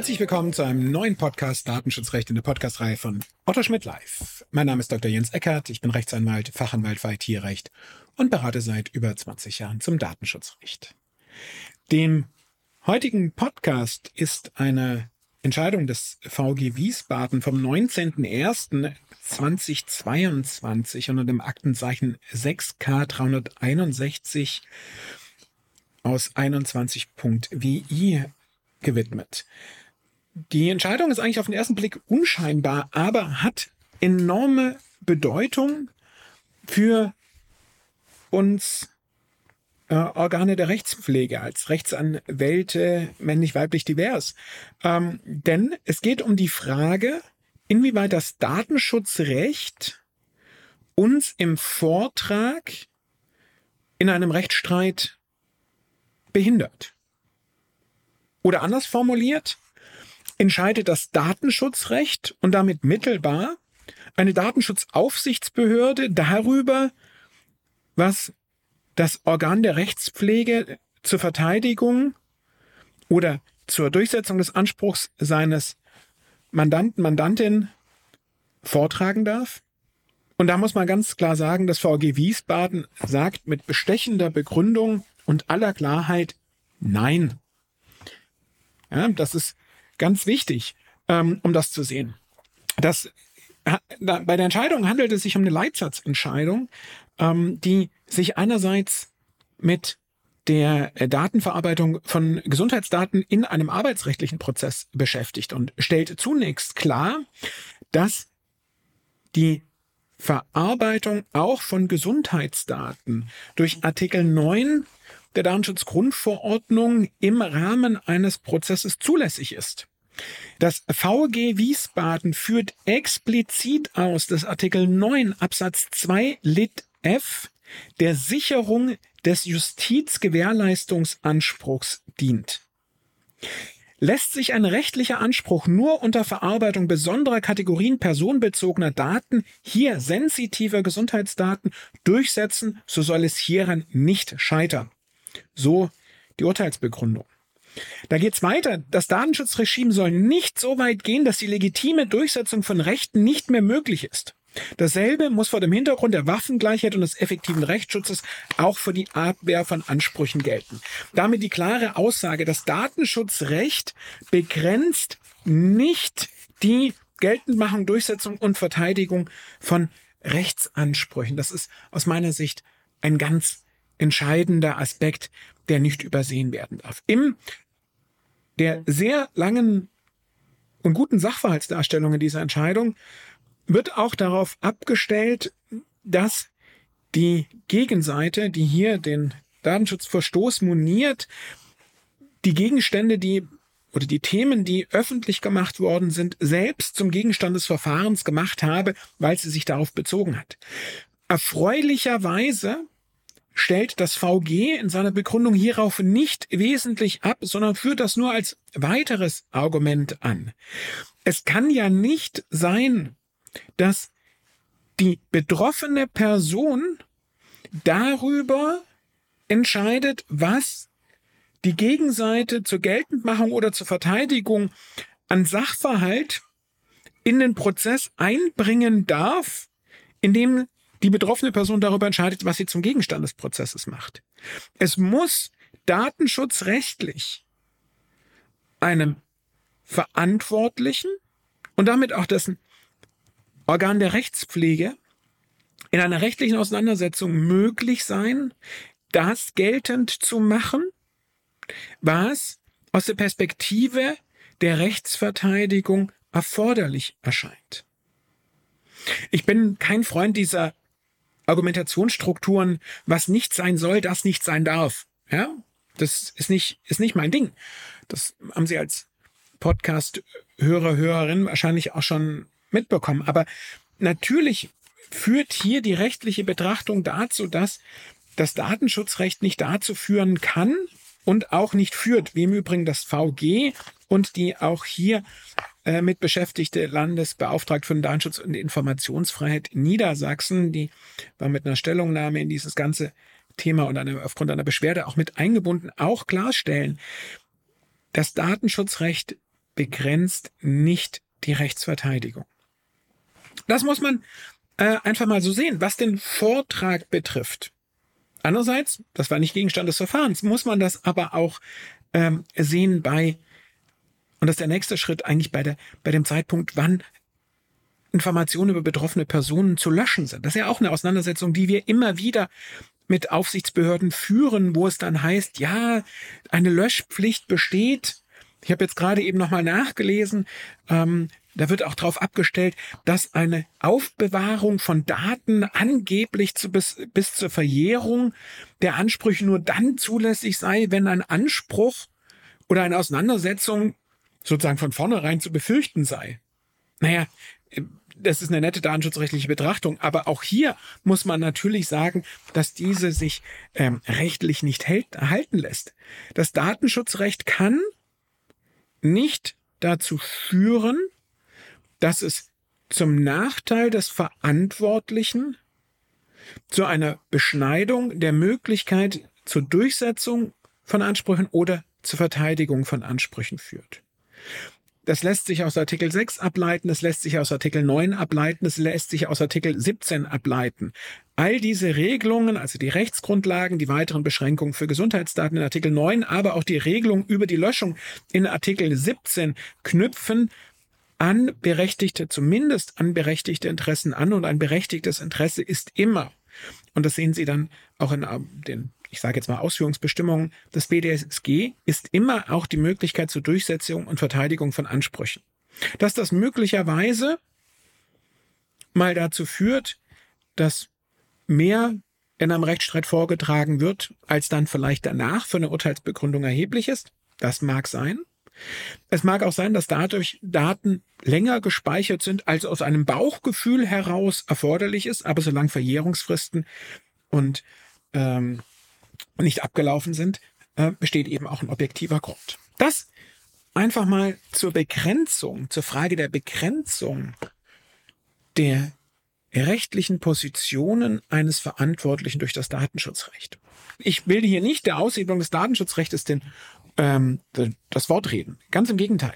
Herzlich willkommen zu einem neuen Podcast Datenschutzrecht in der Podcastreihe von Otto Schmidt Live. Mein Name ist Dr. Jens Eckert, ich bin Rechtsanwalt, Fachanwalt für IT-Recht und berate seit über 20 Jahren zum Datenschutzrecht. Dem heutigen Podcast ist eine Entscheidung des VG Wiesbaden vom 19.01.2022 unter dem Aktenzeichen 6K 361 aus 21.wi gewidmet. Die Entscheidung ist eigentlich auf den ersten Blick unscheinbar, aber hat enorme Bedeutung für uns äh, Organe der Rechtspflege als Rechtsanwälte männlich, weiblich, divers. Ähm, denn es geht um die Frage, inwieweit das Datenschutzrecht uns im Vortrag in einem Rechtsstreit behindert. Oder anders formuliert, entscheidet das Datenschutzrecht und damit mittelbar eine Datenschutzaufsichtsbehörde darüber, was das Organ der Rechtspflege zur Verteidigung oder zur Durchsetzung des Anspruchs seines Mandanten, Mandantin vortragen darf. Und da muss man ganz klar sagen, das VG Wiesbaden sagt mit bestechender Begründung und aller Klarheit Nein. Ja, das ist Ganz wichtig, ähm, um das zu sehen. Das, da, bei der Entscheidung handelt es sich um eine Leitsatzentscheidung, ähm, die sich einerseits mit der Datenverarbeitung von Gesundheitsdaten in einem arbeitsrechtlichen Prozess beschäftigt und stellt zunächst klar, dass die Verarbeitung auch von Gesundheitsdaten durch Artikel 9 der Datenschutzgrundverordnung im Rahmen eines Prozesses zulässig ist. Das VG Wiesbaden führt explizit aus, dass Artikel 9 Absatz 2 Lit F der Sicherung des Justizgewährleistungsanspruchs dient. Lässt sich ein rechtlicher Anspruch nur unter Verarbeitung besonderer Kategorien personenbezogener Daten, hier sensitiver Gesundheitsdaten, durchsetzen, so soll es hieran nicht scheitern. So die Urteilsbegründung. Da geht's weiter. Das Datenschutzregime soll nicht so weit gehen, dass die legitime Durchsetzung von Rechten nicht mehr möglich ist. Dasselbe muss vor dem Hintergrund der Waffengleichheit und des effektiven Rechtsschutzes auch für die Abwehr von Ansprüchen gelten. Damit die klare Aussage, das Datenschutzrecht begrenzt nicht die Geltendmachung, Durchsetzung und Verteidigung von Rechtsansprüchen. Das ist aus meiner Sicht ein ganz entscheidender Aspekt, der nicht übersehen werden darf. Im der sehr langen und guten Sachverhaltsdarstellung in dieser Entscheidung wird auch darauf abgestellt, dass die Gegenseite, die hier den Datenschutzverstoß moniert, die Gegenstände, die oder die Themen, die öffentlich gemacht worden sind, selbst zum Gegenstand des Verfahrens gemacht habe, weil sie sich darauf bezogen hat. Erfreulicherweise stellt das VG in seiner Begründung hierauf nicht wesentlich ab, sondern führt das nur als weiteres Argument an. Es kann ja nicht sein, dass die betroffene Person darüber entscheidet, was die Gegenseite zur Geltendmachung oder zur Verteidigung an Sachverhalt in den Prozess einbringen darf, indem die betroffene Person darüber entscheidet, was sie zum Gegenstand des Prozesses macht. Es muss datenschutzrechtlich einem Verantwortlichen und damit auch dessen Organ der Rechtspflege in einer rechtlichen Auseinandersetzung möglich sein, das geltend zu machen, was aus der Perspektive der Rechtsverteidigung erforderlich erscheint. Ich bin kein Freund dieser Argumentationsstrukturen, was nicht sein soll, das nicht sein darf. Ja, das ist nicht, ist nicht mein Ding. Das haben Sie als Podcast-Hörer, Hörerin wahrscheinlich auch schon mitbekommen. Aber natürlich führt hier die rechtliche Betrachtung dazu, dass das Datenschutzrecht nicht dazu führen kann und auch nicht führt, wie im Übrigen das VG und die auch hier äh, mit beschäftigte Landesbeauftragte für den Datenschutz und Informationsfreiheit in Niedersachsen, die war mit einer Stellungnahme in dieses ganze Thema und eine, aufgrund einer Beschwerde auch mit eingebunden, auch klarstellen, das Datenschutzrecht begrenzt nicht die Rechtsverteidigung. Das muss man äh, einfach mal so sehen, was den Vortrag betrifft. Andererseits, das war nicht Gegenstand des Verfahrens, muss man das aber auch ähm, sehen bei, und das ist der nächste Schritt eigentlich bei, der, bei dem Zeitpunkt, wann Informationen über betroffene Personen zu löschen sind. Das ist ja auch eine Auseinandersetzung, die wir immer wieder mit Aufsichtsbehörden führen, wo es dann heißt, ja, eine Löschpflicht besteht. Ich habe jetzt gerade eben nochmal nachgelesen, ähm, da wird auch darauf abgestellt, dass eine Aufbewahrung von Daten angeblich zu bis, bis zur Verjährung der Ansprüche nur dann zulässig sei, wenn ein Anspruch oder eine Auseinandersetzung sozusagen von vornherein zu befürchten sei. Naja, das ist eine nette datenschutzrechtliche Betrachtung, aber auch hier muss man natürlich sagen, dass diese sich ähm, rechtlich nicht hält, halten lässt. Das Datenschutzrecht kann nicht dazu führen, dass es zum Nachteil des Verantwortlichen zu einer Beschneidung der Möglichkeit zur Durchsetzung von Ansprüchen oder zur Verteidigung von Ansprüchen führt. Das lässt sich aus Artikel 6 ableiten, das lässt sich aus Artikel 9 ableiten, das lässt sich aus Artikel 17 ableiten. All diese Regelungen, also die Rechtsgrundlagen, die weiteren Beschränkungen für Gesundheitsdaten in Artikel 9, aber auch die Regelung über die Löschung in Artikel 17 knüpfen an berechtigte, zumindest an berechtigte Interessen an und ein berechtigtes Interesse ist immer, und das sehen Sie dann auch in ähm, den, ich sage jetzt mal Ausführungsbestimmungen des BDSG, ist immer auch die Möglichkeit zur Durchsetzung und Verteidigung von Ansprüchen. Dass das möglicherweise mal dazu führt, dass mehr in einem Rechtsstreit vorgetragen wird, als dann vielleicht danach für eine Urteilsbegründung erheblich ist, das mag sein. Es mag auch sein, dass dadurch Daten länger gespeichert sind, als aus einem Bauchgefühl heraus erforderlich ist, aber solange Verjährungsfristen und ähm, nicht abgelaufen sind, äh, besteht eben auch ein objektiver Grund. Das einfach mal zur Begrenzung, zur Frage der Begrenzung der rechtlichen Positionen eines Verantwortlichen durch das Datenschutzrecht. Ich bilde hier nicht der Aushebelung des Datenschutzrechts den ähm, das Wort reden. Ganz im Gegenteil.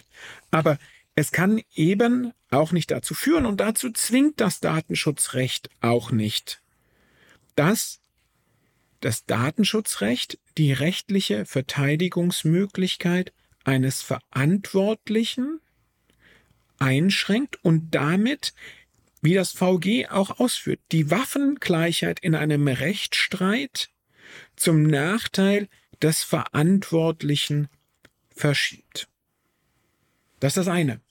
Aber es kann eben auch nicht dazu führen und dazu zwingt das Datenschutzrecht auch nicht, dass das Datenschutzrecht die rechtliche Verteidigungsmöglichkeit eines Verantwortlichen einschränkt und damit, wie das VG auch ausführt, die Waffengleichheit in einem Rechtsstreit zum Nachteil des Verantwortlichen verschiebt. Das ist das eine.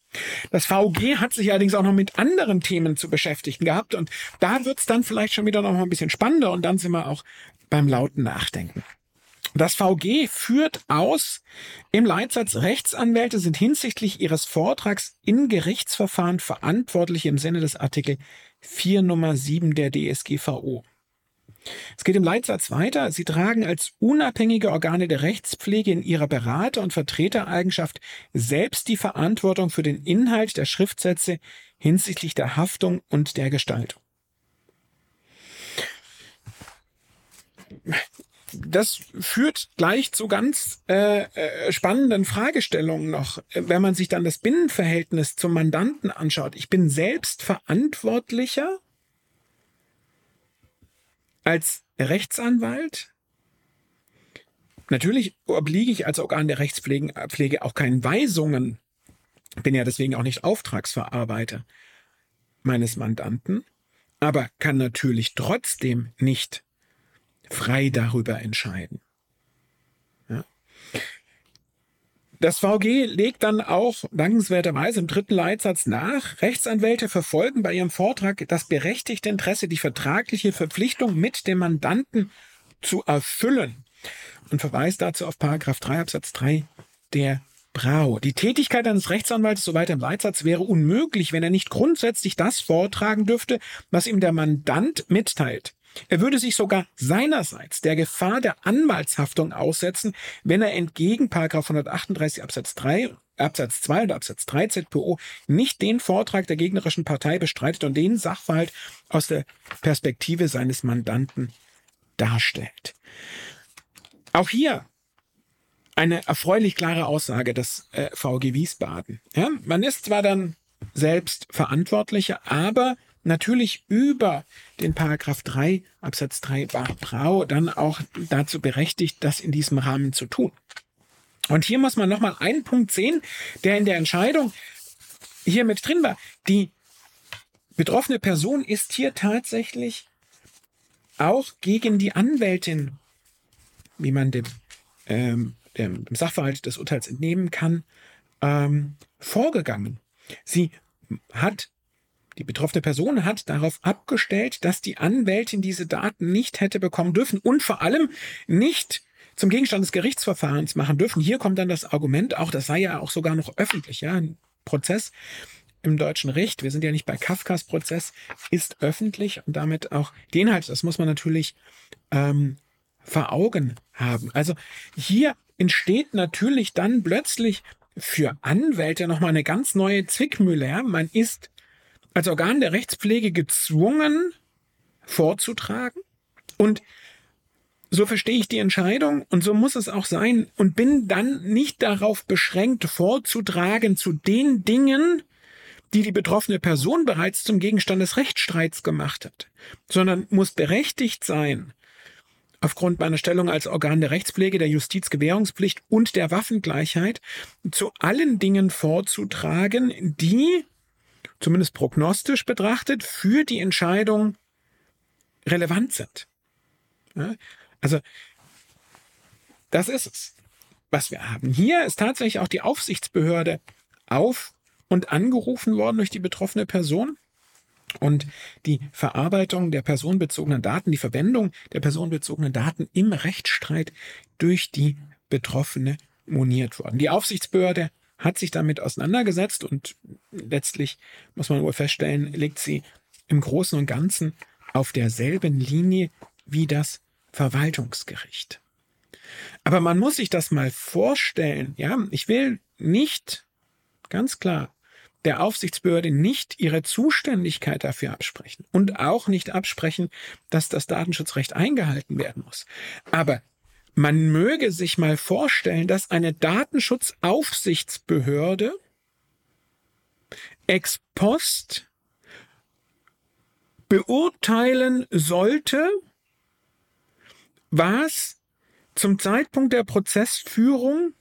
Das VG hat sich allerdings auch noch mit anderen Themen zu beschäftigen gehabt und da wird es dann vielleicht schon wieder noch mal ein bisschen spannender und dann sind wir auch beim lauten Nachdenken. Das VG führt aus im Leitsatz Rechtsanwälte sind hinsichtlich ihres Vortrags in Gerichtsverfahren verantwortlich im Sinne des Artikel 4 Nummer 7 der DSGVO. Es geht im Leitsatz weiter. Sie tragen als unabhängige Organe der Rechtspflege in ihrer Berater- und Vertretereigenschaft selbst die Verantwortung für den Inhalt der Schriftsätze hinsichtlich der Haftung und der Gestaltung. Das führt gleich zu ganz äh, äh, spannenden Fragestellungen noch, wenn man sich dann das Binnenverhältnis zum Mandanten anschaut. Ich bin selbst verantwortlicher als Rechtsanwalt Natürlich obliege ich als Organ der Rechtspflege auch keinen Weisungen, bin ja deswegen auch nicht Auftragsverarbeiter meines Mandanten, aber kann natürlich trotzdem nicht frei darüber entscheiden. Das VG legt dann auch dankenswerterweise im dritten Leitsatz nach, Rechtsanwälte verfolgen bei ihrem Vortrag das berechtigte Interesse, die vertragliche Verpflichtung mit dem Mandanten zu erfüllen und verweist dazu auf Paragraph 3 Absatz 3 der Brau. Die Tätigkeit eines Rechtsanwaltes, soweit im Leitsatz, wäre unmöglich, wenn er nicht grundsätzlich das vortragen dürfte, was ihm der Mandant mitteilt. Er würde sich sogar seinerseits der Gefahr der Anwaltshaftung aussetzen, wenn er entgegen 138 Absatz 3 Absatz 2 oder Absatz 3 ZPO nicht den Vortrag der gegnerischen Partei bestreitet und den Sachverhalt aus der Perspektive seines Mandanten darstellt. Auch hier eine erfreulich klare Aussage des äh, VG Wiesbaden. Ja, man ist zwar dann selbst Verantwortlicher, aber natürlich über den Paragraph 3 Absatz 3 war Brau dann auch dazu berechtigt, das in diesem Rahmen zu tun. Und hier muss man nochmal einen Punkt sehen, der in der Entscheidung hier mit drin war. Die betroffene Person ist hier tatsächlich auch gegen die Anwältin, wie man dem, ähm, dem Sachverhalt des Urteils entnehmen kann, ähm, vorgegangen. Sie hat die betroffene Person hat darauf abgestellt, dass die Anwältin diese Daten nicht hätte bekommen dürfen und vor allem nicht zum Gegenstand des Gerichtsverfahrens machen dürfen. Hier kommt dann das Argument, auch das sei ja auch sogar noch öffentlich, ja, ein Prozess im deutschen Recht, wir sind ja nicht bei Kafkas Prozess, ist öffentlich und damit auch die Inhalte, das muss man natürlich ähm, vor Augen haben. Also hier entsteht natürlich dann plötzlich für Anwälte nochmal eine ganz neue Zwickmühle. Ja? Man ist als Organ der Rechtspflege gezwungen vorzutragen. Und so verstehe ich die Entscheidung und so muss es auch sein und bin dann nicht darauf beschränkt vorzutragen zu den Dingen, die die betroffene Person bereits zum Gegenstand des Rechtsstreits gemacht hat, sondern muss berechtigt sein, aufgrund meiner Stellung als Organ der Rechtspflege, der Justizgewährungspflicht und der Waffengleichheit zu allen Dingen vorzutragen, die, zumindest prognostisch betrachtet, für die Entscheidung relevant sind. Ja? Also, das ist es, was wir haben. Hier ist tatsächlich auch die Aufsichtsbehörde auf und angerufen worden durch die betroffene Person. Und die Verarbeitung der personenbezogenen Daten, die Verwendung der personenbezogenen Daten im Rechtsstreit durch die Betroffene moniert worden. Die Aufsichtsbehörde hat sich damit auseinandergesetzt und letztlich muss man wohl feststellen, liegt sie im Großen und Ganzen auf derselben Linie wie das Verwaltungsgericht. Aber man muss sich das mal vorstellen, ja, ich will nicht, ganz klar, der Aufsichtsbehörde nicht ihre Zuständigkeit dafür absprechen und auch nicht absprechen, dass das Datenschutzrecht eingehalten werden muss. Aber man möge sich mal vorstellen, dass eine Datenschutzaufsichtsbehörde ex post beurteilen sollte, was zum Zeitpunkt der Prozessführung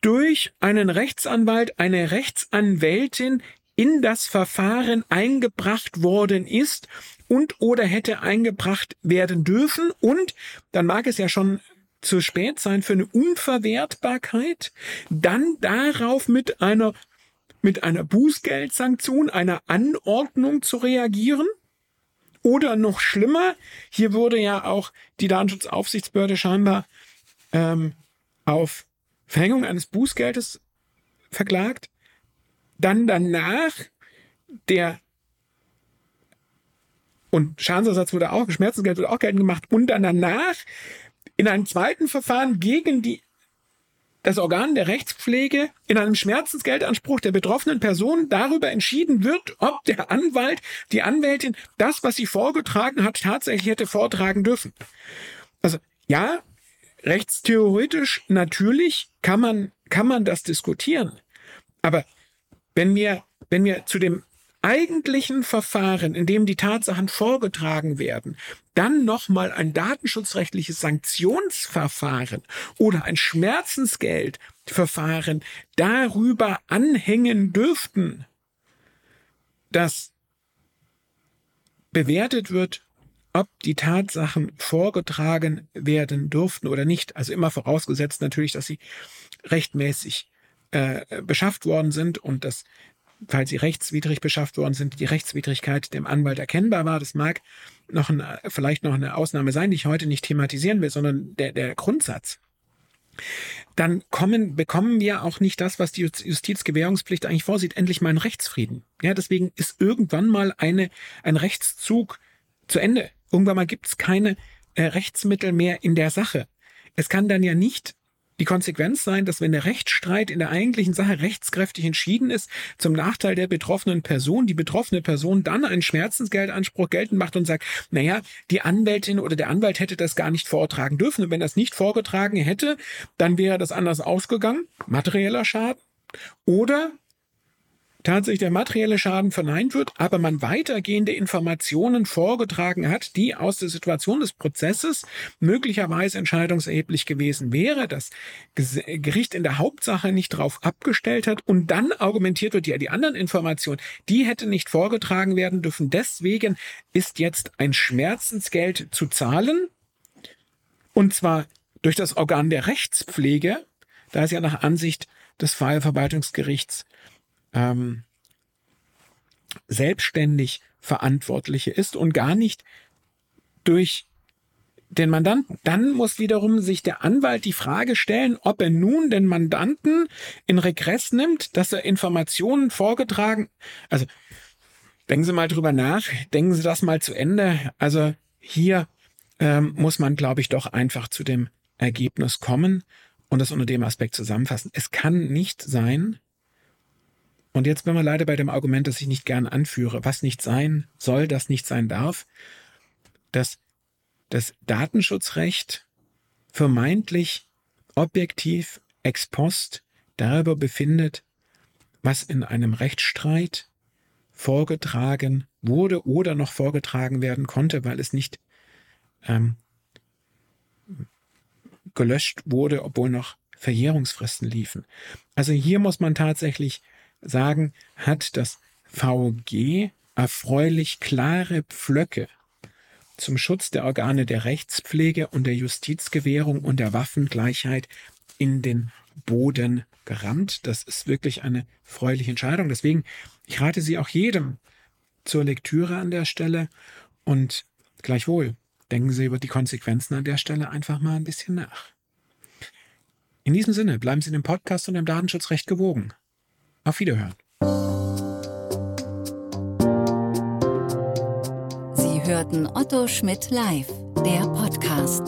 durch einen Rechtsanwalt, eine Rechtsanwältin in das Verfahren eingebracht worden ist und oder hätte eingebracht werden dürfen. Und dann mag es ja schon zu spät sein für eine Unverwertbarkeit, dann darauf mit einer mit einer Bußgeldsanktion, einer Anordnung zu reagieren oder noch schlimmer, hier wurde ja auch die Datenschutzaufsichtsbehörde scheinbar ähm, auf Verhängung eines Bußgeldes verklagt. Dann danach der und Schadensersatz wurde auch, Schmerzensgeld wurde auch geltend gemacht und dann danach in einem zweiten Verfahren gegen die das Organ der Rechtspflege in einem Schmerzensgeldanspruch der betroffenen Person darüber entschieden wird, ob der Anwalt, die Anwältin das, was sie vorgetragen hat, tatsächlich hätte vortragen dürfen. Also ja, rechtstheoretisch natürlich kann man, kann man das diskutieren. Aber wenn wir, wenn wir zu dem eigentlichen Verfahren, in dem die Tatsachen vorgetragen werden, dann nochmal ein datenschutzrechtliches Sanktionsverfahren oder ein Schmerzensgeldverfahren darüber anhängen dürften, dass bewertet wird, ob die Tatsachen vorgetragen werden durften oder nicht. Also immer vorausgesetzt natürlich, dass sie rechtmäßig äh, beschafft worden sind und dass falls sie rechtswidrig beschafft worden sind, die Rechtswidrigkeit dem Anwalt erkennbar war. Das mag noch ein, vielleicht noch eine Ausnahme sein, die ich heute nicht thematisieren will, sondern der, der Grundsatz dann kommen, bekommen wir auch nicht das, was die Justizgewährungspflicht eigentlich vorsieht, endlich mal einen Rechtsfrieden. Ja, deswegen ist irgendwann mal eine, ein Rechtszug zu Ende. Irgendwann mal gibt es keine äh, Rechtsmittel mehr in der Sache. Es kann dann ja nicht die Konsequenz sein, dass wenn der Rechtsstreit in der eigentlichen Sache rechtskräftig entschieden ist, zum Nachteil der betroffenen Person, die betroffene Person dann einen Schmerzensgeldanspruch geltend macht und sagt, naja, die Anwältin oder der Anwalt hätte das gar nicht vortragen dürfen. Und wenn das nicht vorgetragen hätte, dann wäre das anders ausgegangen, materieller Schaden. Oder tatsächlich der materielle Schaden verneint wird, aber man weitergehende Informationen vorgetragen hat, die aus der Situation des Prozesses möglicherweise entscheidungserheblich gewesen wäre, das Gericht in der Hauptsache nicht darauf abgestellt hat. Und dann argumentiert wird, ja, die anderen Informationen, die hätte nicht vorgetragen werden dürfen. Deswegen ist jetzt ein Schmerzensgeld zu zahlen. Und zwar durch das Organ der Rechtspflege, da es ja nach Ansicht des Fallverwaltungsgerichts ähm, selbstständig Verantwortliche ist und gar nicht durch den Mandanten. Dann muss wiederum sich der Anwalt die Frage stellen, ob er nun den Mandanten in Regress nimmt, dass er Informationen vorgetragen, also denken Sie mal drüber nach, denken Sie das mal zu Ende. Also hier ähm, muss man, glaube ich, doch einfach zu dem Ergebnis kommen und das unter dem Aspekt zusammenfassen. Es kann nicht sein, und jetzt bin wir leider bei dem Argument, das ich nicht gern anführe, was nicht sein soll, das nicht sein darf, dass das Datenschutzrecht vermeintlich objektiv ex post darüber befindet, was in einem Rechtsstreit vorgetragen wurde oder noch vorgetragen werden konnte, weil es nicht ähm, gelöscht wurde, obwohl noch Verjährungsfristen liefen. Also hier muss man tatsächlich sagen, hat das VG erfreulich klare Pflöcke zum Schutz der Organe der Rechtspflege und der Justizgewährung und der Waffengleichheit in den Boden gerammt. Das ist wirklich eine freuliche Entscheidung. Deswegen, ich rate Sie auch jedem zur Lektüre an der Stelle und gleichwohl denken Sie über die Konsequenzen an der Stelle einfach mal ein bisschen nach. In diesem Sinne, bleiben Sie dem Podcast und dem Datenschutzrecht gewogen. Auf Wiederhören. Sie hörten Otto Schmidt live, der Podcast.